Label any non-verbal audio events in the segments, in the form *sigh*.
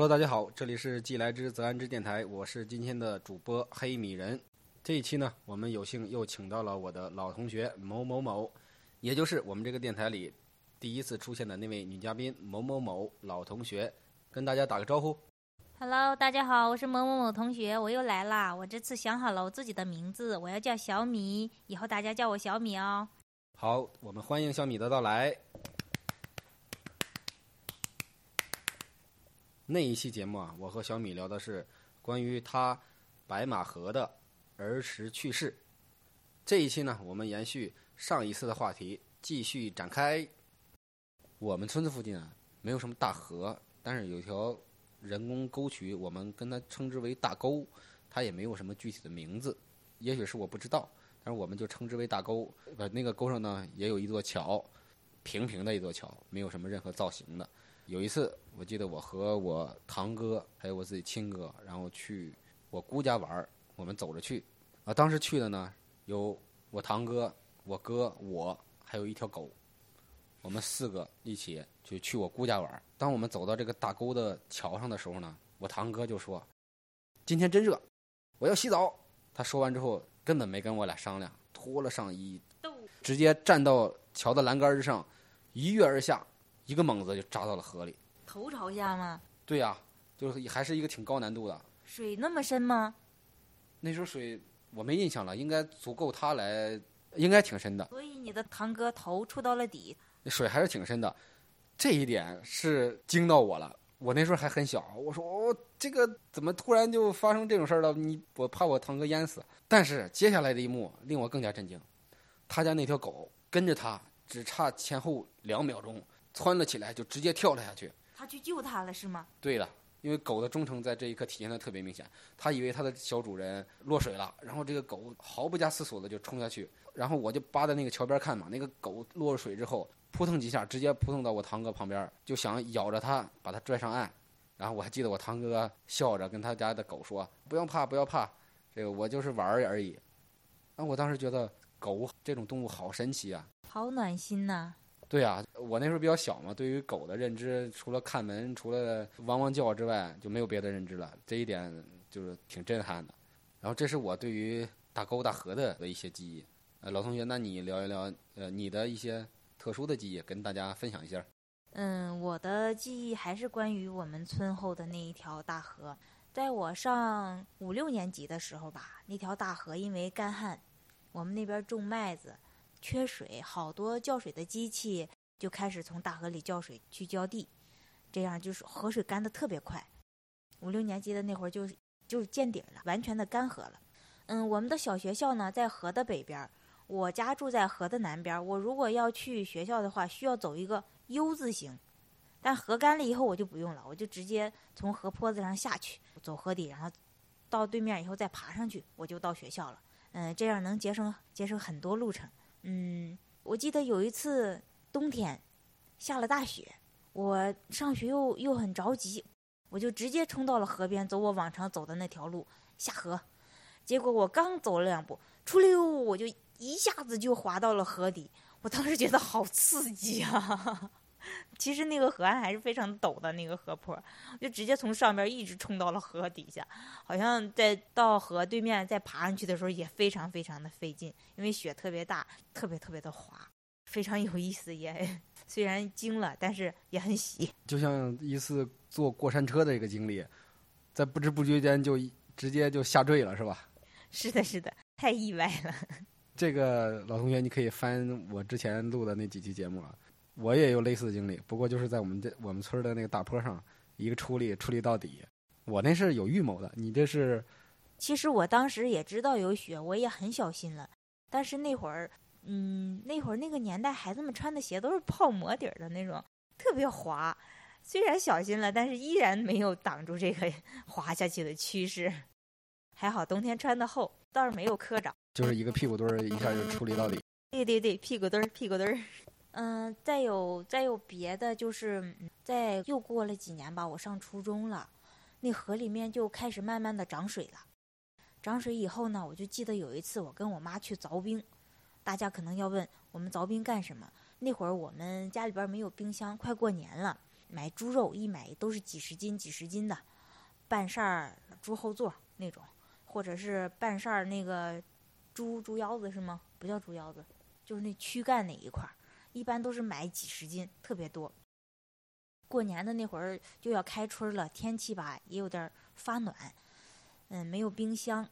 Hello，大家好，这里是既来之则安之电台，我是今天的主播黑米人。这一期呢，我们有幸又请到了我的老同学某某某，也就是我们这个电台里第一次出现的那位女嘉宾某某某老同学，跟大家打个招呼。Hello，大家好，我是某某某同学，我又来啦。我这次想好了我自己的名字，我要叫小米，以后大家叫我小米哦。好，我们欢迎小米的到来。那一期节目啊，我和小米聊的是关于他白马河的儿时趣事。这一期呢，我们延续上一次的话题，继续展开。我们村子附近啊，没有什么大河，但是有一条人工沟渠，我们跟它称之为大沟，它也没有什么具体的名字，也许是我不知道。但是我们就称之为大沟。呃，那个沟上呢也有一座桥，平平的一座桥，没有什么任何造型的。有一次，我记得我和我堂哥还有我自己亲哥，然后去我姑家玩儿，我们走着去。啊，当时去的呢有我堂哥、我哥、我，还有一条狗，我们四个一起就去我姑家玩儿。当我们走到这个大沟的桥上的时候呢，我堂哥就说：“今天真热，我要洗澡。”他说完之后，根本没跟我俩商量，脱了上衣，直接站到桥的栏杆之上，一跃而下，一个猛子就扎到了河里。头朝下吗？对呀、就是还是一个挺高难度的。水那么深吗？那时候水我没印象了，应该足够他来，应该挺深的，所以你的堂哥头触到了底。水还是挺深的。这一点是惊到我了。我那时候还很小，我说我、这个怎么突然就发生这种事儿了？你我怕我堂哥淹死。但是接下来的一幕令我更加震惊，他家那条狗跟着他，只差前后两秒钟，窜了起来就直接跳了下去。他去救他了是吗？对了，因为狗的忠诚在这一刻体现的特别明显。它以为它的小主人落水了，然后这个狗毫不加思索的就冲下去，然后我就扒在那个桥边看嘛。那个狗落了水之后，扑腾几下，直接扑腾到我堂哥旁边，就想咬着他把他拽上岸。然后我还记得我堂哥笑着跟他家的狗说：“不要怕，不要怕，这个我就是玩儿而已。”啊，我当时觉得狗这种动物好神奇啊！好暖心呐、对啊，我那时候比较小嘛，对于狗的认知，除了看门、除了汪汪叫之外，就没有别的认知了。这一点就是挺震撼的。然后这是我对于大沟大河的的一些记忆。呃，老同学，那你聊一聊呃你的一些特殊的记忆，跟大家分享一下。嗯，我的记忆还是关于我们村后的那一条大河。在我上五六年级的时候吧，那条大河因为干旱，我们那边种麦子，缺水，好多浇水的机器就开始从大河里浇水去浇地，这样就是河水干的特别快。五六年级的那会儿就就是见底了，完全的干涸了。嗯，我们的小学校呢在河的北边，我家住在河的南边。我如果要去学校的话，需要走一个 U 字形，但河干了以后我就不用了，我就直接从河坡子上下去，走河底，然后到对面以后再爬上去，我就到学校了。嗯，这样能节省节省很多路程。嗯，我记得有一次冬天下了大雪，我上学又又很着急，我就直接冲到了河边，走我往常走的那条路下河。结果我刚走了两步，出溜我就一下子就滑到了河底。我当时觉得好刺激啊！*laughs* 其实那个河岸还是非常陡的那个河坡，我就直接从上边一直冲到了河底下，好像在到河对面再爬上去的时候也非常非常的费劲，因为雪特别大，特别特别的滑，非常有意思，也虽然惊了，但是也很喜。就像一次坐过山车的一个经历，在不知不觉间就一直接就下坠了，是吧？是的，是的，太意外了。*laughs* 这个老同学，你可以翻我之前录的那几期节目了。我也有类似的经历，不过就是在我们这我们村儿的那个大坡上，一个出力出力到底。我那是有预谋的，你这是其实我当时也知道有雪，我也很小心了。但是那会儿，嗯，那会儿那个年代，孩子们穿的鞋都是泡沫底儿的那种，特别滑。虽然小心了，但是依然没有挡住这个 *laughs* 滑下去的趋势。还好冬天穿的厚，倒是没有磕着。就是一个屁股墩儿一下就出力到底。对对对，屁股墩儿，屁股墩儿。嗯，再有再有别的，就是在又过了几年吧，我上初中了，那河里面就开始慢慢的涨水了。涨水以后呢，我就记得有一次我跟我妈去凿冰，大家可能要问我们凿冰干什么？那会儿我们家里边没有冰箱，快过年了，买猪肉，一买都是几十斤、几十斤的，半扇儿猪后座那种，或者是半扇儿那个猪猪腰子是吗？不叫猪腰子，就是那躯干那一块儿，一般都是买几十斤，特别多。过年的那会儿就要开春了，天气吧也有点发暖，嗯，没有冰箱，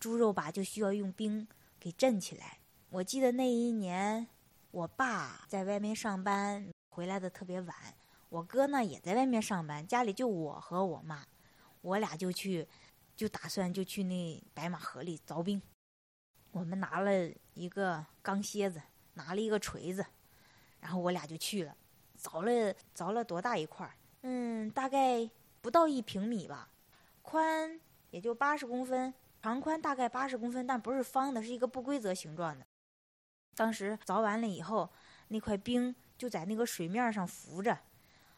猪肉吧就需要用冰给镇起来。我记得那一年，我爸在外面上班，回来的特别晚。我哥呢也在外面上班，家里就我和我妈，我俩就去，就打算就去那白马河里凿冰。我们拿了一个钢楔子，拿了一个锤子，然后我俩就去了。凿了凿了多大一块儿？嗯，大概不到一平米吧，宽也就八十公分，长宽大概八十公分，但不是方的，是一个不规则形状的。当时凿完了以后，那块冰就在那个水面上浮着。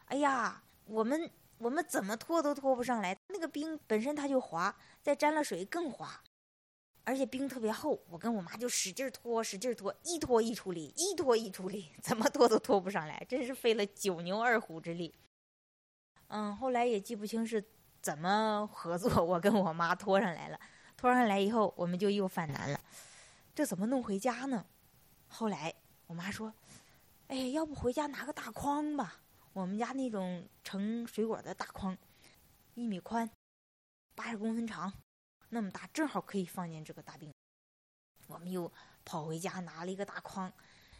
哎呀，我们我们怎么拖都拖不上来，那个冰本身它就滑，再沾了水更滑。而且冰特别厚，我跟我妈就使劲拖，使劲拖，一拖一出力，一拖一出力，*laughs* 怎么拖都拖不上来，真是费了九牛二虎之力。嗯，后来也记不清是怎么合作，我跟我妈拖上来了。拖上来以后，我们就又犯难了，这怎么弄回家呢？后来我妈说：“哎，要不回家拿个大筐吧？我们家那种盛水果的大筐，一米宽，八十公分长。”那么大，正好可以放进这个大冰。我们又跑回家拿了一个大筐，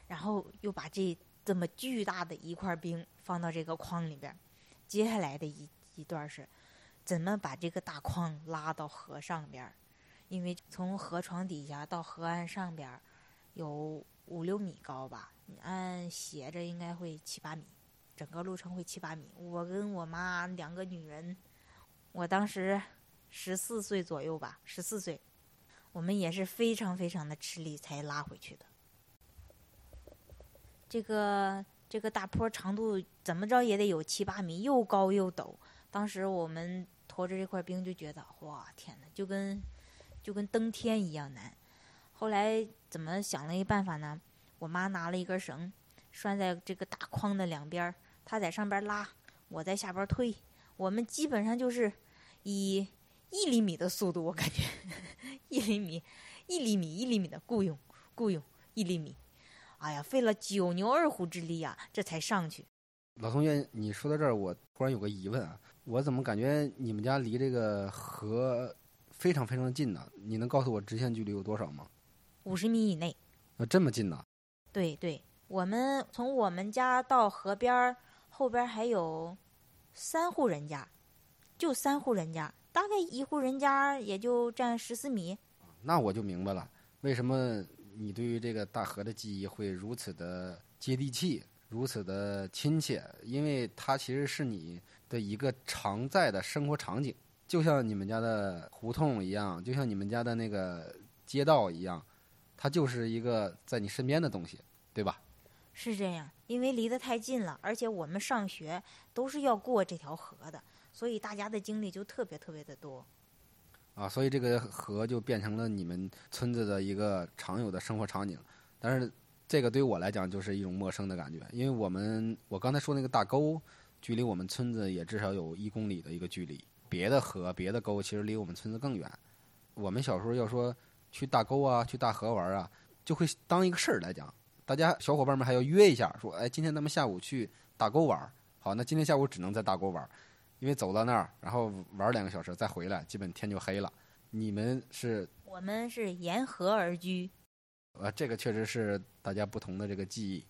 然后又把这这么巨大的一块冰放到这个筐里边。接下来的一一段是，怎么把这个大筐拉到河上边？因为从河床底下到河岸上边有五六米高吧，按斜着应该会七八米，整个路程会七八米。我跟我妈两个女人，我当时。十四岁左右吧，十四岁，我们也是非常非常的吃力才拉回去的。这个这个大坡长度怎么着也得有七八米，又高又陡。当时我们驮着这块冰就觉得，哇，天哪，就跟就跟登天一样难。后来怎么想了一办法呢？我妈拿了一根绳，拴在这个大筐的两边，她在上边拉，我在下边推。我们基本上就是以。一厘米的速度，我感觉一厘米，一厘米，一厘米的雇佣，雇佣一厘米。哎呀，费了九牛二虎之力啊，这才上去。老同学，你说到这儿，我突然有个疑问啊，我怎么感觉你们家离这个河非常非常近呢？你能告诉我直线距离有多少吗？五十米以内。那这么近呢？对对，我们从我们家到河边儿后边还有三户人家，就三户人家。大概一户人家也就占十四米，那我就明白了，为什么你对于这个大河的记忆会如此的接地气，如此的亲切？因为它其实是你的一个常在的生活场景，就像你们家的胡同一样，就像你们家的那个街道一样，它就是一个在你身边的东西，对吧？是这样，因为离得太近了，而且我们上学都是要过这条河的。所以大家的经历就特别特别的多，啊，所以这个河就变成了你们村子的一个常有的生活场景。但是这个对于我来讲就是一种陌生的感觉，因为我们我刚才说那个大沟，距离我们村子也至少有一公里的一个距离。别的河、别的沟其实离我们村子更远。我们小时候要说去大沟啊、去大河玩啊，就会当一个事儿来讲，大家小伙伴们还要约一下，说，哎，今天咱们下午去大沟玩。好，那今天下午只能在大沟玩。因为走到那儿，然后玩两个小时再回来，基本天就黑了。你们是？我们是沿河而居。呃，这个确实是大家不同的这个记忆。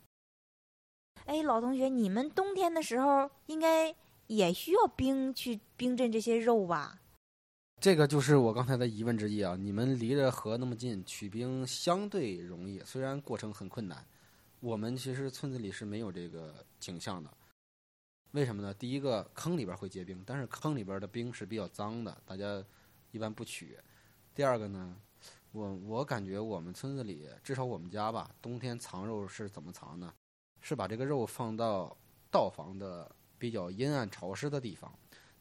哎，老同学，你们冬天的时候应该也需要冰去冰镇这些肉吧？这个就是我刚才的疑问之一啊！你们离着河那么近，取冰相对容易，虽然过程很困难。我们其实村子里是没有这个景象的。为什么呢？第一个坑里边会结冰，但是坑里边的冰是比较脏的，大家一般不取。第二个呢，我我感觉我们村子里，至少我们家吧，冬天藏肉是怎么藏呢？是把这个肉放到道房的比较阴暗潮湿的地方，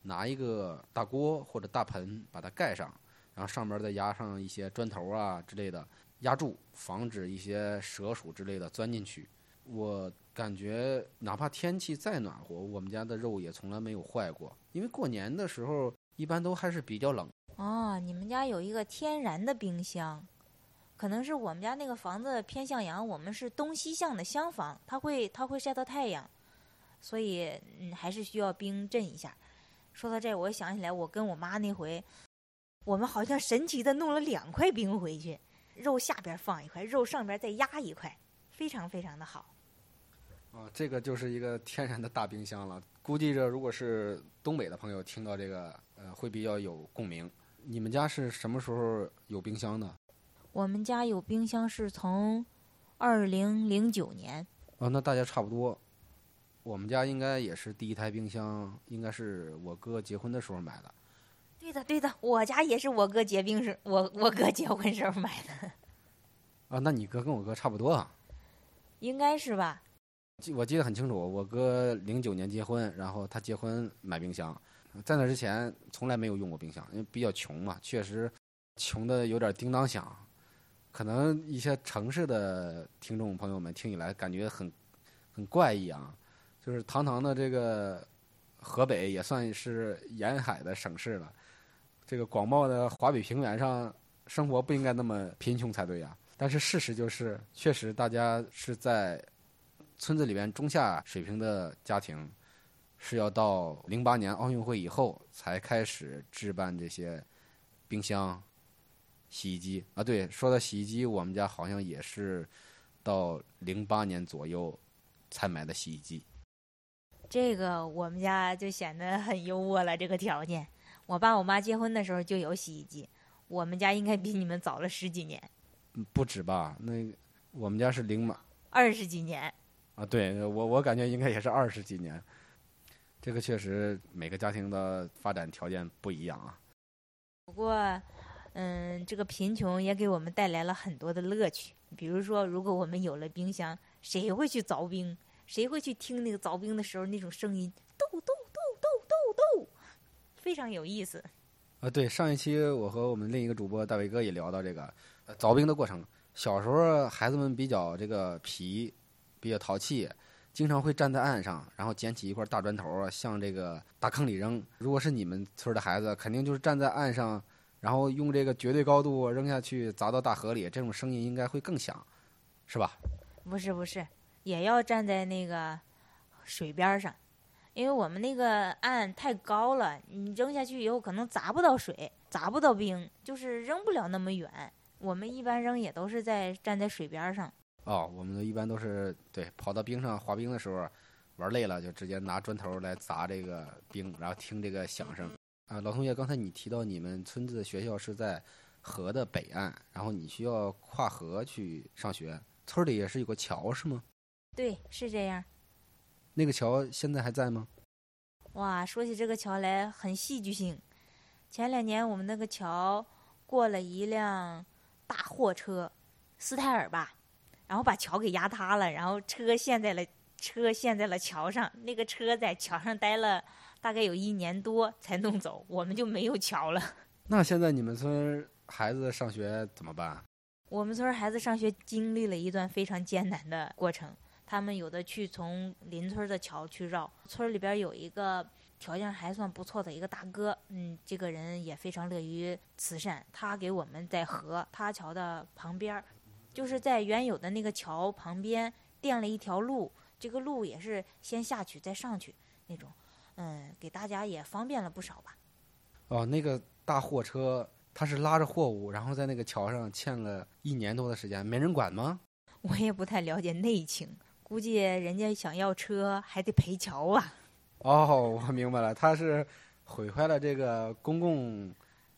拿一个大锅或者大盆把它盖上，然后上面再压上一些砖头啊之类的压住，防止一些蛇鼠之类的钻进去。我感觉哪怕天气再暖和，我们家的肉也从来没有坏过。因为过年的时候一般都还是比较冷。哦，你们家有一个天然的冰箱，可能是我们家那个房子偏向阳，我们是东西向的厢房，它会它会晒到太阳，所以嗯还是需要冰镇一下。说到这，我想起来我跟我妈那回，我们好像神奇的弄了两块冰回去，肉下边放一块，肉上边再压一块，非常非常的好。啊，这个就是一个天然的大冰箱了。估计着如果是东北的朋友听到这个，呃，会比较有共鸣。你们家是什么时候有冰箱的？我们家有冰箱是从二零零九年。啊，那大家差不多。我们家应该也是第一台冰箱，应该是我哥结婚的时候买的。对的，对的，我家也是我哥结冰时，我我哥结婚时候买的。*laughs* 啊，那你哥跟我哥差不多啊？应该是吧。我记得很清楚，我哥零九年结婚，然后他结婚买冰箱。在那之前从来没有用过冰箱，因为比较穷嘛，确实穷的有点叮当响。可能一些城市的听众朋友们听起来感觉很很怪异啊，就是堂堂的这个河北也算是沿海的省市了，这个广袤的华北平原上生活不应该那么贫穷才对呀。但是事实就是，确实大家是在村子里边中下水平的家庭。是要到零八年奥运会以后才开始置办这些冰箱、洗衣机啊。对，说到洗衣机，我们家好像也是到零八年左右才买的洗衣机。这个我们家就显得很优渥了。这个条件，我爸我妈结婚的时候就有洗衣机，我们家应该比你们早了十几年。不止吧？那我们家是零码二十几年啊。对我，我感觉应该也是二十几年。这个确实每个家庭的发展条件不一样啊。不过，嗯，这个贫穷也给我们带来了很多的乐趣。比如说，如果我们有了冰箱，谁会去凿冰？谁会去听那个凿冰的时候那种声音？咚咚咚咚咚咚，非常有意思。啊，对，上一期我和我们另一个主播大伟哥也聊到这个凿冰的过程。小时候孩子们比较这个皮，比较淘气。经常会站在岸上，然后捡起一块大砖头啊，向这个大坑里扔。如果是你们村的孩子，肯定就是站在岸上，然后用这个绝对高度扔下去，砸到大河里，这种声音应该会更响，是吧？不是不是，也要站在那个水边上，因为我们那个岸太高了，你扔下去以后可能砸不到水，砸不到冰，就是扔不了那么远。我们一般扔也都是在站在水边上。哦，我们一般都是对跑到冰上滑冰的时候，玩累了就直接拿砖头来砸这个冰，然后听这个响声。啊，老同学，刚才你提到你们村子的学校是在河的北岸，然后你需要跨河去上学。村里也是有个桥是吗？对，是这样。那个桥现在还在吗？哇，说起这个桥来很戏剧性。前两年我们那个桥过了一辆大货车，斯泰尔吧。然后把桥给压塌了，然后车陷在了车陷在了桥上。那个车在桥上待了大概有一年多才弄走，我们就没有桥了。*laughs* 那现在你们村孩子上学怎么办？我们村孩子上学经历了一段非常艰难的过程。他们有的去从邻村的桥去绕。村里边有一个条件还算不错的一个大哥，嗯，这个人也非常乐于慈善。他给我们在河塌桥的旁边。就是在原有的那个桥旁边垫了一条路，这个路也是先下去再上去那种，嗯，给大家也方便了不少吧。哦，那个大货车它是拉着货物，然后在那个桥上欠了一年多的时间，没人管吗？*laughs* 我也不太了解内情，估计人家想要车还得赔桥啊。*laughs* 哦，我明白了，他是毁坏了这个公共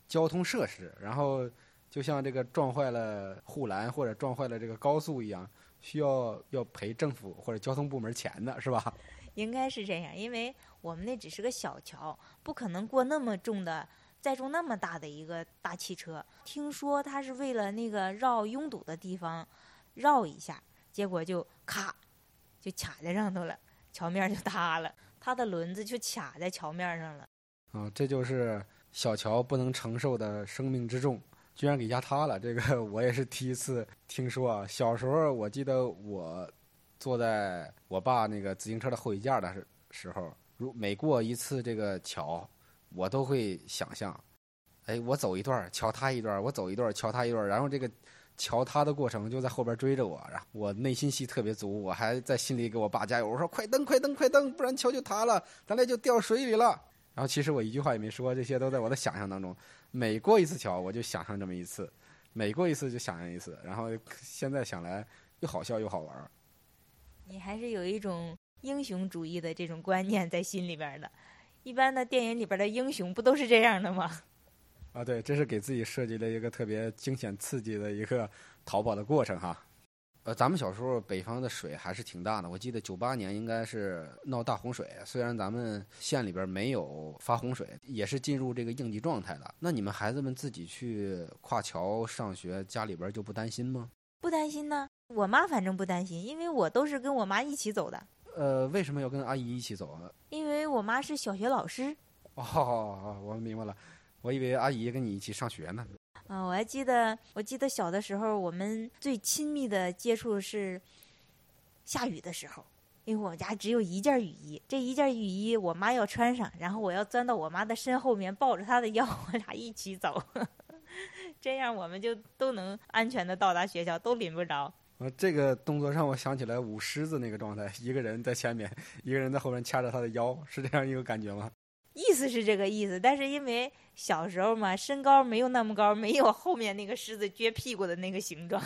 交通设施，然后。就像这个撞坏了护栏或者撞坏了这个高速一样，需要要赔政府或者交通部门钱的是吧？*laughs* 应该是这样，因为我们那只是个小桥，不可能过那么重的载重那么大的一个大汽车。听说他是为了那个绕拥堵的地方绕一下，结果就咔就卡在上头了，桥面就塌了，它的轮子就卡在桥面上了。啊，这就是小桥不能承受的生命之重。居然给压塌了，这个 *laughs* 我也是第一次听说啊。小时候我记得我坐在我爸那个自行车的后衣架的时时候，如每过一次这个桥，我都会想象，哎，我走一段桥塌一段，我走一段桥塌一段，然后这个桥塌的过程就在后边追着我，然后我内心戏特别足，我还在心里给我爸加油，我说快蹬快蹬快蹬，不然桥就塌了，咱俩就掉水里了。然后其实我一句话也没说，这些都在我的想象当中。每过一次桥，我就想象这么一次，每过一次就想象一次。然后现在想来，又好笑又好玩。你还是有一种英雄主义的这种观念在心里边的。一般的电影里边的英雄不都是这样的吗？啊，对，这是给自己设计了一个特别惊险刺激的一个逃跑的过程哈。呃，咱们小时候北方的水还是挺大的。我记得九八年应该是闹大洪水，虽然咱们县里边没有发洪水，也是进入这个应急状态的。那你们孩子们自己去跨桥上学，家里边就不担心吗？不担心呢，我妈反正不担心，因为我都是跟我妈一起走的。呃，为什么要跟阿姨一起走啊？因为我妈是小学老师。哦，我明白了，我以为阿姨跟你一起上学呢。嗯，我还记得，我记得小的时候，我们最亲密的接触是下雨的时候，因为我们家只有一件雨衣，这一件雨衣我妈要穿上，然后我要钻到我妈的身后面，抱着她的腰，我俩一起走，*laughs* 这样我们就都能安全的到达学校，都淋不着。呃，这个动作让我想起来舞狮子那个状态，一个人在前面，一个人在后面掐着他的腰，是这样一个感觉吗？意思是这个意思，但是因为小时候嘛，身高没有那么高，没有后面那个狮子撅屁股的那个形状。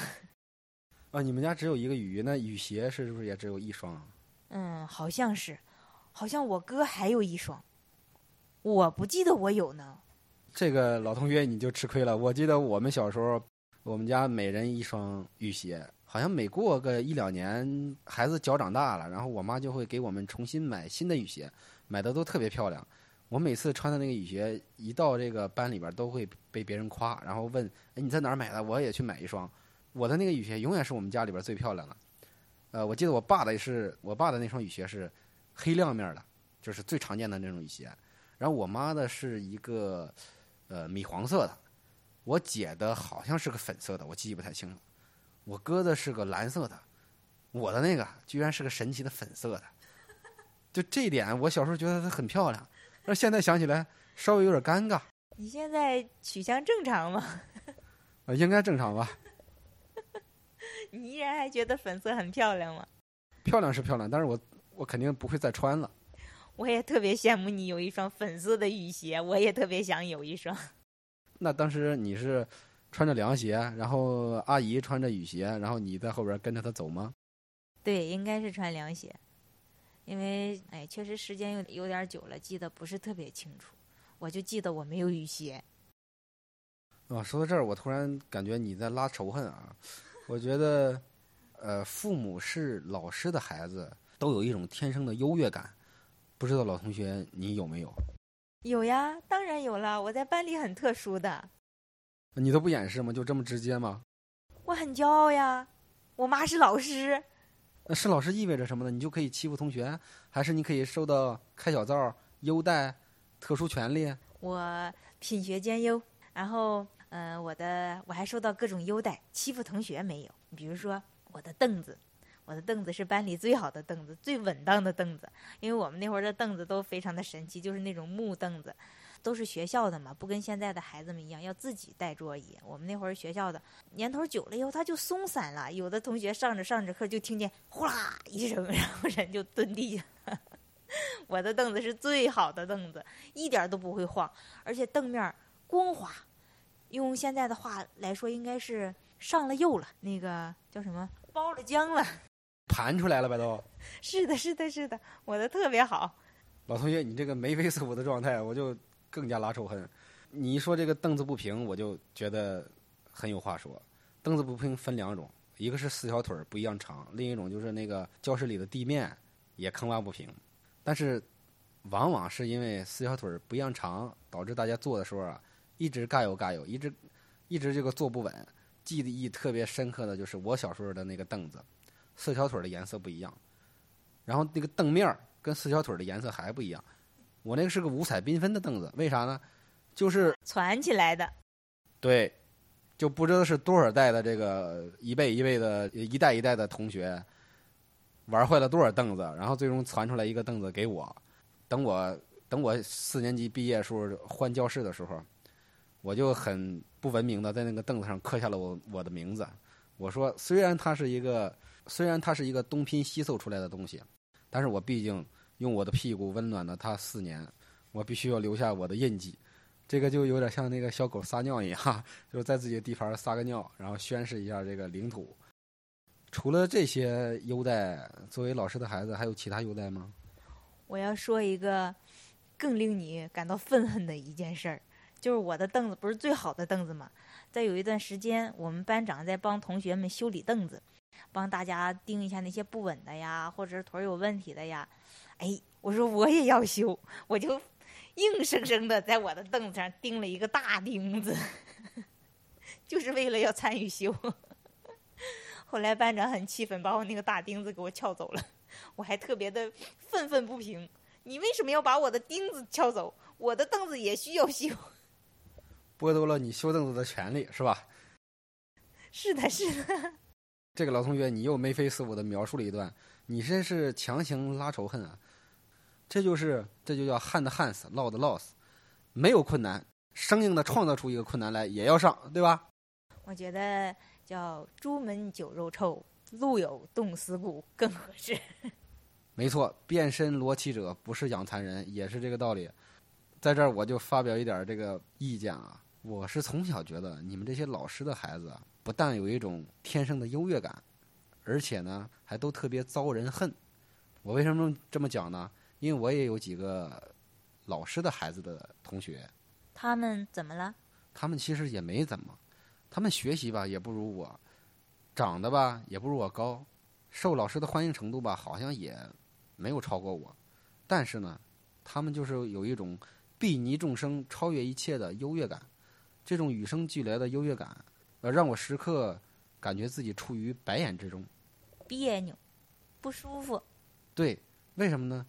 *laughs* 啊，你们家只有一个雨衣，那雨鞋是不是也只有一双？嗯，好像是，好像我哥还有一双，我不记得我有呢。这个老同学你就吃亏了。我记得我们小时候，我们家每人一双雨鞋，好像每过个一两年，孩子脚长大了，然后我妈就会给我们重新买新的雨鞋，买的都特别漂亮。我每次穿的那个雨鞋，一到这个班里边都会被别人夸，然后问：“哎，你在哪儿买的？我也去买一双。”我的那个雨鞋永远是我们家里边最漂亮的。呃，我记得我爸的是，我爸的那双雨鞋是黑亮面的，就是最常见的那种雨鞋。然后我妈的是一个呃米黄色的，我姐的好像是个粉色的，我记忆不太清了。我哥的是个蓝色的，我的那个居然是个神奇的粉色的。就这一点，我小时候觉得它很漂亮。那现在想起来稍微有点尴尬。你现在取向正常吗？啊，*laughs* 应该正常吧。*laughs* 你依然还觉得粉色很漂亮吗？漂亮是漂亮，但是我我肯定不会再穿了。我也特别羡慕你有一双粉色的雨鞋，我也特别想有一双。*laughs* 那当时你是穿着凉鞋，然后阿姨穿着雨鞋，然后你在后边跟着她走吗？对，应该是穿凉鞋。因为哎，确实时间有有点久了，记得不是特别清楚。我就记得我没有雨鞋。啊，说到这儿，我突然感觉你在拉仇恨啊！我觉得，呃，父母是老师的孩子，都有一种天生的优越感。不知道老同学你有没有？有呀，当然有了。我在班里很特殊的。你都不掩饰吗？就这么直接吗？我很骄傲呀，我妈是老师。那是老师意味着什么呢？你就可以欺负同学，还是你可以受到开小灶、优待、特殊权利？我品学兼优，然后，嗯，我的我还受到各种优待，欺负同学没有。比如说我的凳子，我的凳子是班里最好的凳子，最稳当的凳子，因为我们那会儿的凳子都非常的神奇，就是那种木凳子。都是学校的嘛，不跟现在的孩子们一样要自己带桌椅。我们那会儿学校的年头久了以后，它就松散了。有的同学上着上着课就听见呼啦一声，*laughs* 然后人就蹲地下。我的凳子是最好的凳子，一点都不会晃，而且凳面光滑。用现在的话来说，应该是上了釉了，那个叫什么包了浆了，*laughs* 盘出来了吧都。是的，是的，是的，我的特别好。老同学，你这个眉飞色舞的状态，我就。更加拉仇恨，你一说这个凳子不平，我就觉得很有话说。凳子不平分两种，一个是四条腿不一样长，另一种就是那个教室里的地面也坑洼不平。但是往往是因为四条腿不一样长，导致大家坐的时候啊，一直嘎悠嘎悠，一直一直这个坐不稳。记忆特别深刻的就是我小时候的那个凳子，四条腿的颜色不一样，然后那个凳面跟四条腿的颜色还不一样。我那个是个五彩缤纷的凳子，为啥呢？就是攒起来的。对，就不知道是多少代的这个一辈一辈的一代一代的同学，玩坏了多少凳子，然后最终传出来一个凳子给我。等我等我四年级毕业时候换教室的时候，我就很不文明的在那个凳子上刻下了我我的名字。我说，虽然它是一个虽然它是一个东拼西凑出来的东西，但是我毕竟用我的屁股温暖了它四年，我必须要留下我的印记。这个就有点像那个小狗撒尿一样，*laughs* 就是在自己的地盘撒个尿，然后宣示一下这个领土。除了这些优待，作为老师的孩子还有其他优待吗？我要说一个更令你感到愤恨的一件事儿，就是我的凳子不是最好的凳子吗？在有一段时间，我们班长在帮同学们修理凳子，帮大家盯一下那些不稳的呀，或者是腿有问题的呀。哎，我说我也要修，我就。硬生生的在我的凳子上钉了一个大钉子，*laughs* 就是为了要参与修。*laughs* 后来班长很气愤，把我那个大钉子给我撬走了。我还特别的愤愤不平：你为什么要把我的钉子撬走？我的凳子也需要修。*laughs* 剥夺了你修凳子的权利，是吧？是的，是的。这个老同学，你又眉飞色舞的描述了一段，你真是强行拉仇恨啊！这就是，这就叫旱的旱死，涝的涝死，没有困难，生硬的创造出一个困难来也要上，对吧？我觉得叫朱门酒肉臭，路有冻死骨更合适。*laughs* 没错，变身罗绮者不是养蚕人，也是这个道理。在这儿我就发表一点这个意见啊，我是从小觉得你们这些老师的孩子不但有一种天生的优越感，而且呢还都特别遭人恨。我为什么这么讲呢？因为我也有几个老师的孩子的同学，他们怎么了？他们其实也没怎么，他们学习吧也不如我，长得吧也不如我高，受老师的欢迎程度吧好像也没有超过我，但是呢，他们就是有一种睥睨众生、超越一切的优越感，这种与生俱来的优越感，呃，让我时刻感觉自己处于白眼之中，别扭，不舒服。对，为什么呢？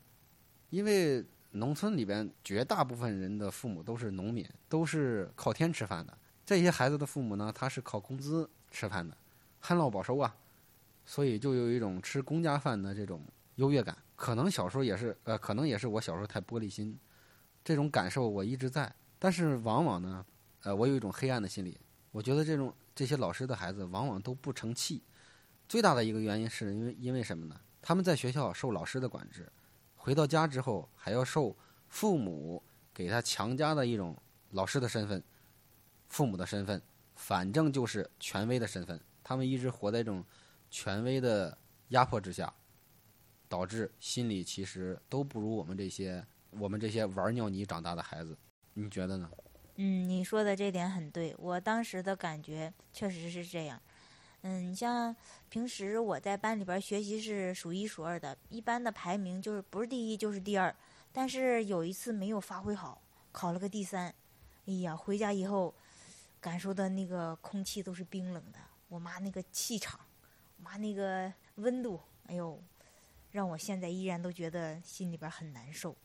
因为农村里边绝大部分人的父母都是农民，都是靠天吃饭的。这些孩子的父母呢，他是靠工资吃饭的，旱涝保收啊，所以就有一种吃公家饭的这种优越感。可能小时候也是，呃，可能也是我小时候太玻璃心，这种感受我一直在。但是往往呢，呃，我有一种黑暗的心理，我觉得这种这些老师的孩子往往都不成器。最大的一个原因是因为因为什么呢？他们在学校受老师的管制。回到家之后，还要受父母给他强加的一种老师的身份、父母的身份，反正就是权威的身份。他们一直活在这种权威的压迫之下，导致心里其实都不如我们这些我们这些玩尿泥长大的孩子。你觉得呢？嗯，你说的这点很对，我当时的感觉确实是这样。嗯，你像平时我在班里边学习是数一数二的，一般的排名就是不是第一就是第二。但是有一次没有发挥好，考了个第三。哎呀，回家以后感受的那个空气都是冰冷的，我妈那个气场，我妈那个温度，哎呦，让我现在依然都觉得心里边很难受。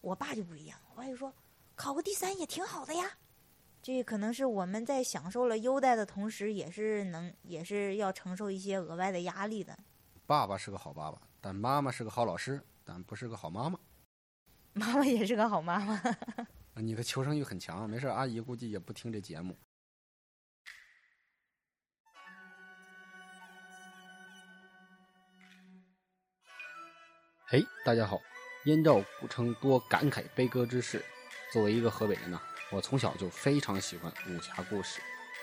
我爸就不一样，我爸就说考个第三也挺好的呀。这可能是我们在享受了优待的同时，也是能，也是要承受一些额外的压力的。爸爸是个好爸爸，但妈妈是个好老师，但不是个好妈妈。*laughs* 妈妈也是个好妈妈。你的求生欲很强，没事，阿姨估计也不听这节目。嘿，大家好，燕赵古城多感慨悲歌之事，作为一个河北人呢。我从小就非常喜欢武侠故事，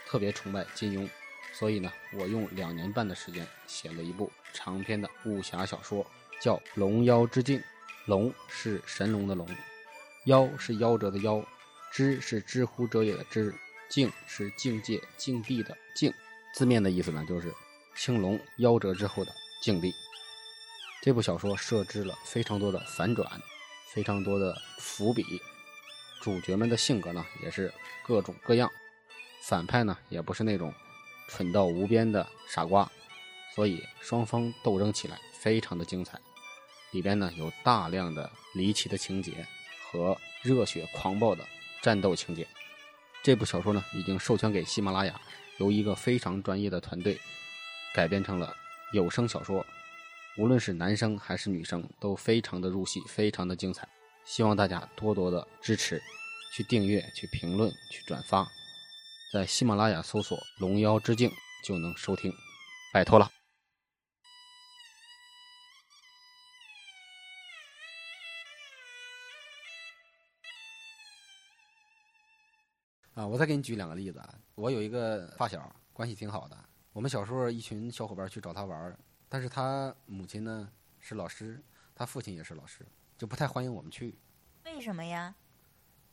特别崇拜金庸，所以呢，我用两年半的时间写了一部长篇的武侠小说，叫《龙妖之境》。龙是神龙的龙，妖是夭折的夭，知是知乎者也的知，境是境界境地的境。字面的意思呢，就是青龙夭折之后的境地。这部小说设置了非常多的反转，非常多的伏笔。主角们的性格呢，也是各种各样，反派呢，也不是那种蠢到无边的傻瓜，所以双方斗争起来非常的精彩。里边呢有大量的离奇的情节和热血狂暴的战斗情节。这部小说呢，已经授权给喜马拉雅，由一个非常专业的团队改编成了有声小说。无论是男生还是女生，都非常的入戏，非常的精彩。希望大家多多的支持，去订阅、去评论、去转发，在喜马拉雅搜索“龙妖之境”就能收听，拜托了。啊，我再给你举两个例子啊。我有一个发小，关系挺好的。我们小时候一群小伙伴去找他玩，但是他母亲呢是老师，他父亲也是老师，就不太欢迎我们去。为什么呀？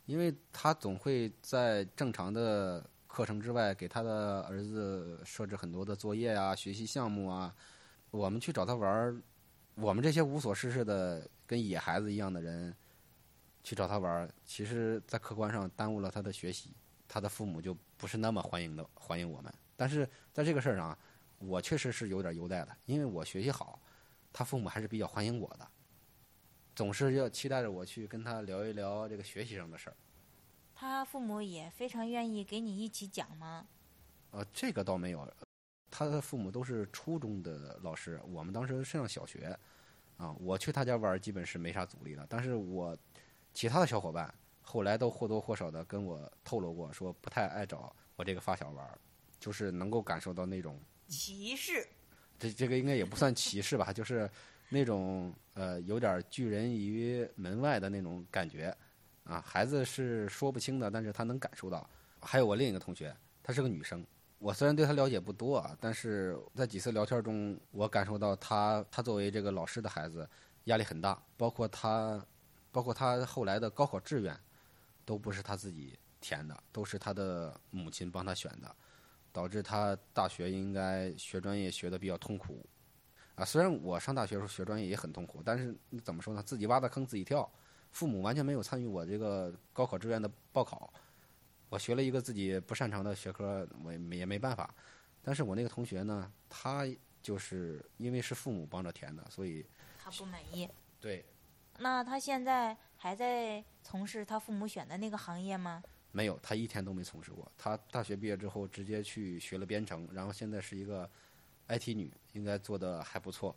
因为他总会在正常的课程之外给他的儿子设置很多的作业啊、学习项目啊。我们去找他玩儿，我们这些无所事事的跟野孩子一样的人去找他玩儿，其实在客观上耽误了他的学习。他的父母就不是那么欢迎的欢迎我们，但是在这个事儿上，我确实是有点优待的，因为我学习好，他父母还是比较欢迎我的，总是要期待着我去跟他聊一聊这个学习上的事儿。他父母也非常愿意给你一起讲吗？呃，这个倒没有，他的父母都是初中的老师，我们当时上小学，啊，我去他家玩基本是没啥阻力的，但是我其他的小伙伴。后来都或多或少的跟我透露过，说不太爱找我这个发小玩，就是能够感受到那种歧视。这这个应该也不算歧视吧，就是那种呃有点拒人于门外的那种感觉啊。孩子是说不清的，但是他能感受到。还有我另一个同学，她是个女生，我虽然对她了解不多啊，但是在几次聊天中，我感受到她她作为这个老师的孩子压力很大，包括她包括她后来的高考志愿。都不是他自己填的，都是他的母亲帮他选的，导致他大学应该学专业学的比较痛苦。啊，虽然我上大学时候学专业也很痛苦，但是怎么说呢？自己挖的坑自己跳，父母完全没有参与我这个高考志愿的报考。我学了一个自己不擅长的学科，我也没也没办法。但是我那个同学呢，他就是因为是父母帮着填的，所以他不满意。对。那他现在还在从事他父母选的那个行业吗？没有，他一天都没从事过。他大学毕业之后直接去学了编程，然后现在是一个 IT 女，应该做的还不错。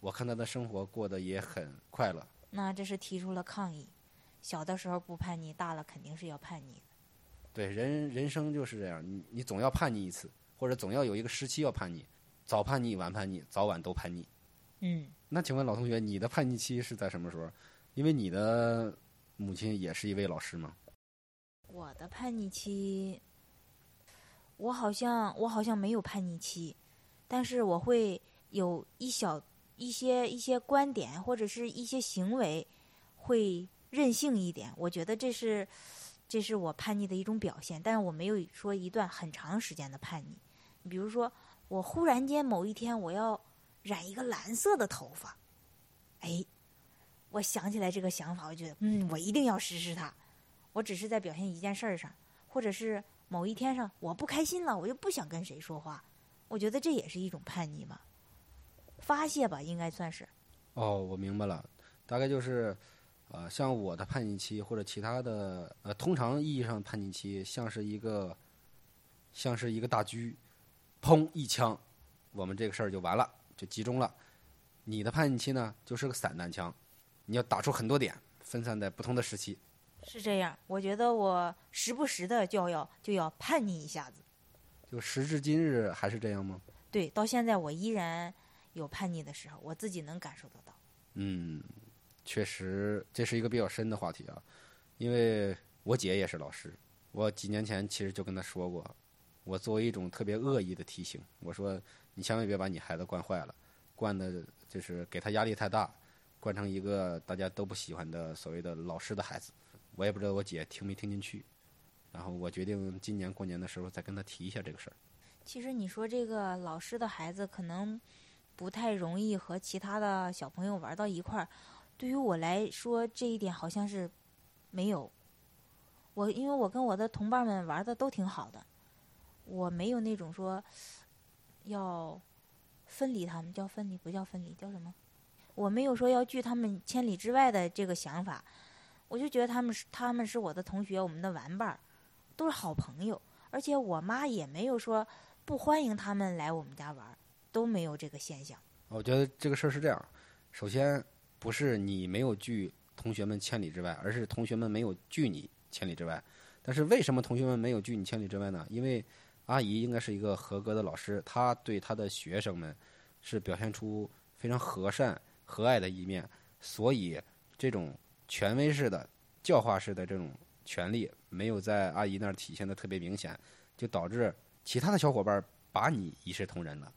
我看他的生活过得也很快乐。那这是提出了抗议。小的时候不叛逆，大了肯定是要叛逆。对，人人生就是这样，你你总要叛逆一次，或者总要有一个时期要叛逆，早叛逆晚叛逆，早晚都叛逆。嗯。那请问老同学，你的叛逆期是在什么时候？因为你的母亲也是一位老师吗？我的叛逆期，我好像我好像没有叛逆期，但是我会有一小一些一些观点或者是一些行为会任性一点。我觉得这是这是我叛逆的一种表现，但是我没有说一段很长时间的叛逆。比如说，我忽然间某一天我要。染一个蓝色的头发，哎，我想起来这个想法，我觉得，嗯，我一定要实施它。我只是在表现一件事儿上，或者是某一天上，我不开心了，我就不想跟谁说话。我觉得这也是一种叛逆嘛，发泄吧，应该算是。哦，我明白了，大概就是，呃，像我的叛逆期或者其他的，呃，通常意义上的叛逆期，像是一个，像是一个大狙，砰一枪，我们这个事儿就完了。就集中了，你的叛逆期呢，就是个散弹枪，你要打出很多点，分散在不同的时期。是这样，我觉得我时不时的就要就要叛逆一下子。就时至今日还是这样吗？对，到现在我依然有叛逆的时候，我自己能感受得到。嗯，确实，这是一个比较深的话题啊，因为我姐也是老师，我几年前其实就跟她说过，我作为一种特别恶意的提醒，我说。你千万别把你孩子惯坏了，惯的就是给他压力太大，惯成一个大家都不喜欢的所谓的老师的孩子。我也不知道我姐听没听进去，然后我决定今年过年的时候再跟他提一下这个事儿。其实你说这个老师的孩子可能不太容易和其他的小朋友玩到一块儿，对于我来说这一点好像是没有。我因为我跟我的同伴们玩的都挺好的，我没有那种说。要分离他们，叫分离不叫分离，叫什么？我没有说要拒他们千里之外的这个想法，我就觉得他们是他们是我的同学，我们的玩伴儿，都是好朋友。而且我妈也没有说不欢迎他们来我们家玩，都没有这个现象。我觉得这个事儿是这样，首先不是你没有拒同学们千里之外，而是同学们没有拒你千里之外。但是为什么同学们没有拒你千里之外呢？因为阿姨应该是一个合格的老师，她对她的学生们是表现出非常和善、和蔼的一面，所以这种权威式的、教化式的这种权利没有在阿姨那儿体现的特别明显，就导致其他的小伙伴把你一视同仁了。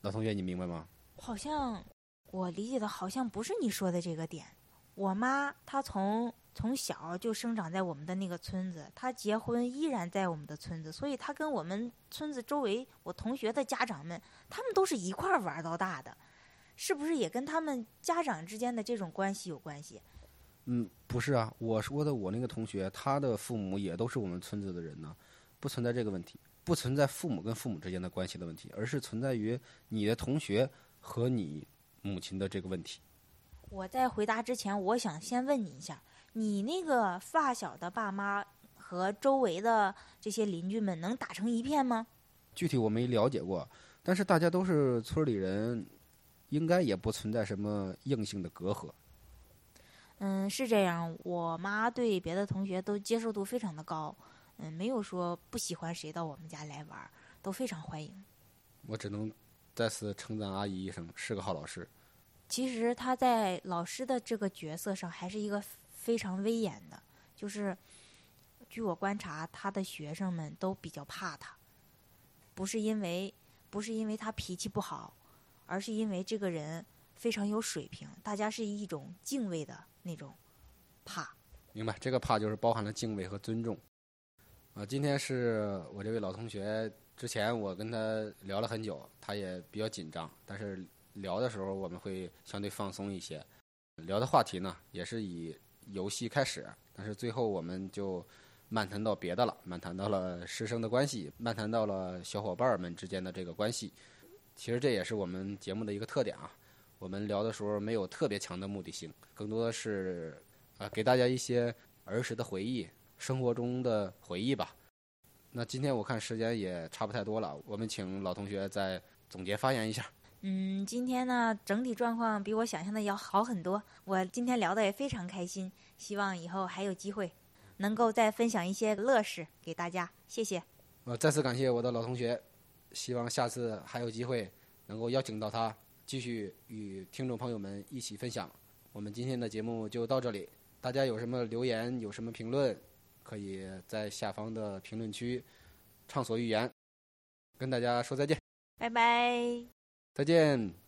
老同学，你明白吗？好像我理解的好像不是你说的这个点。我妈她从从小就生长在我们的那个村子，她结婚依然在我们的村子，所以她跟我们村子周围我同学的家长们，他们都是一块儿玩到大的，是不是也跟他们家长之间的这种关系有关系？嗯，不是啊，我说的我那个同学，他的父母也都是我们村子的人呢，不存在这个问题，不存在父母跟父母之间的关系的问题，而是存在于你的同学。和你母亲的这个问题，我在回答之前，我想先问你一下：你那个发小的爸妈和周围的这些邻居们能打成一片吗？具体我没了解过，但是大家都是村里人，应该也不存在什么硬性的隔阂。嗯，是这样。我妈对别的同学都接受度非常的高，嗯，没有说不喜欢谁到我们家来玩，都非常欢迎。我只能。再次称赞阿姨一声，是个好老师。其实她在老师的这个角色上还是一个非常威严的，就是据我观察，她的学生们都比较怕她，不是因为不是因为她脾气不好，而是因为这个人非常有水平，大家是一种敬畏的那种怕。明白，这个怕就是包含了敬畏和尊重。啊，今天是我这位老同学。之前我跟他聊了很久，他也比较紧张，但是聊的时候我们会相对放松一些。聊的话题呢，也是以游戏开始，但是最后我们就漫谈到别的了，漫谈到了师生的关系，漫谈到了小伙伴们之间的这个关系。其实这也是我们节目的一个特点啊。我们聊的时候没有特别强的目的性，更多的是啊给大家一些儿时的回忆，生活中的回忆吧。那今天我看时间也差不太多了，我们请老同学再总结发言一下。嗯，今天呢整体状况比我想象的要好很多，我今天聊的也非常开心，希望以后还有机会能够再分享一些乐事给大家，谢谢。呃，再次感谢我的老同学，希望下次还有机会能够邀请到他继续与听众朋友们一起分享。我们今天的节目就到这里，大家有什么留言，有什么评论？可以在下方的评论区畅所欲言，跟大家说再见，拜拜，再见。